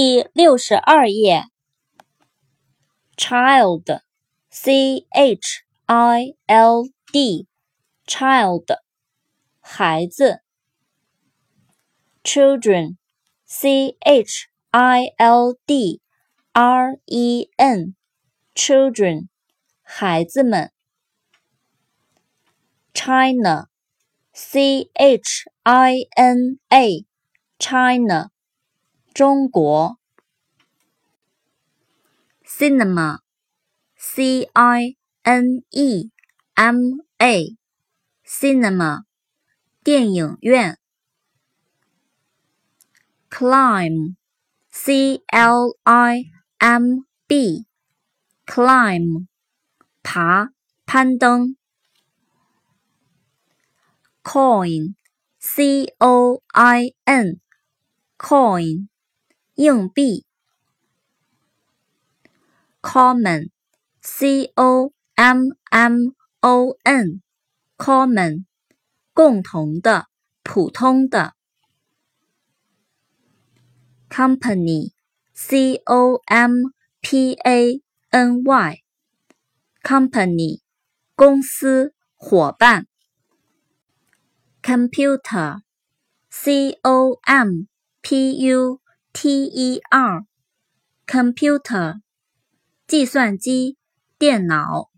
第六十二页，child，c h i l d，child，孩子，children，c h i l d r e n，children，孩子们，China，c h i n a，China。 中国，cinema，c i n e m a，cinema，电影院，climb，c l i m b，climb，爬，攀登，coin，c o i n，coin。硬币，common，c o m m o n，common，共同的，普通的，company，c o m p a n y，company，公司，伙伴 computer，c o m p u。T e r, T E R computer 计算机电脑。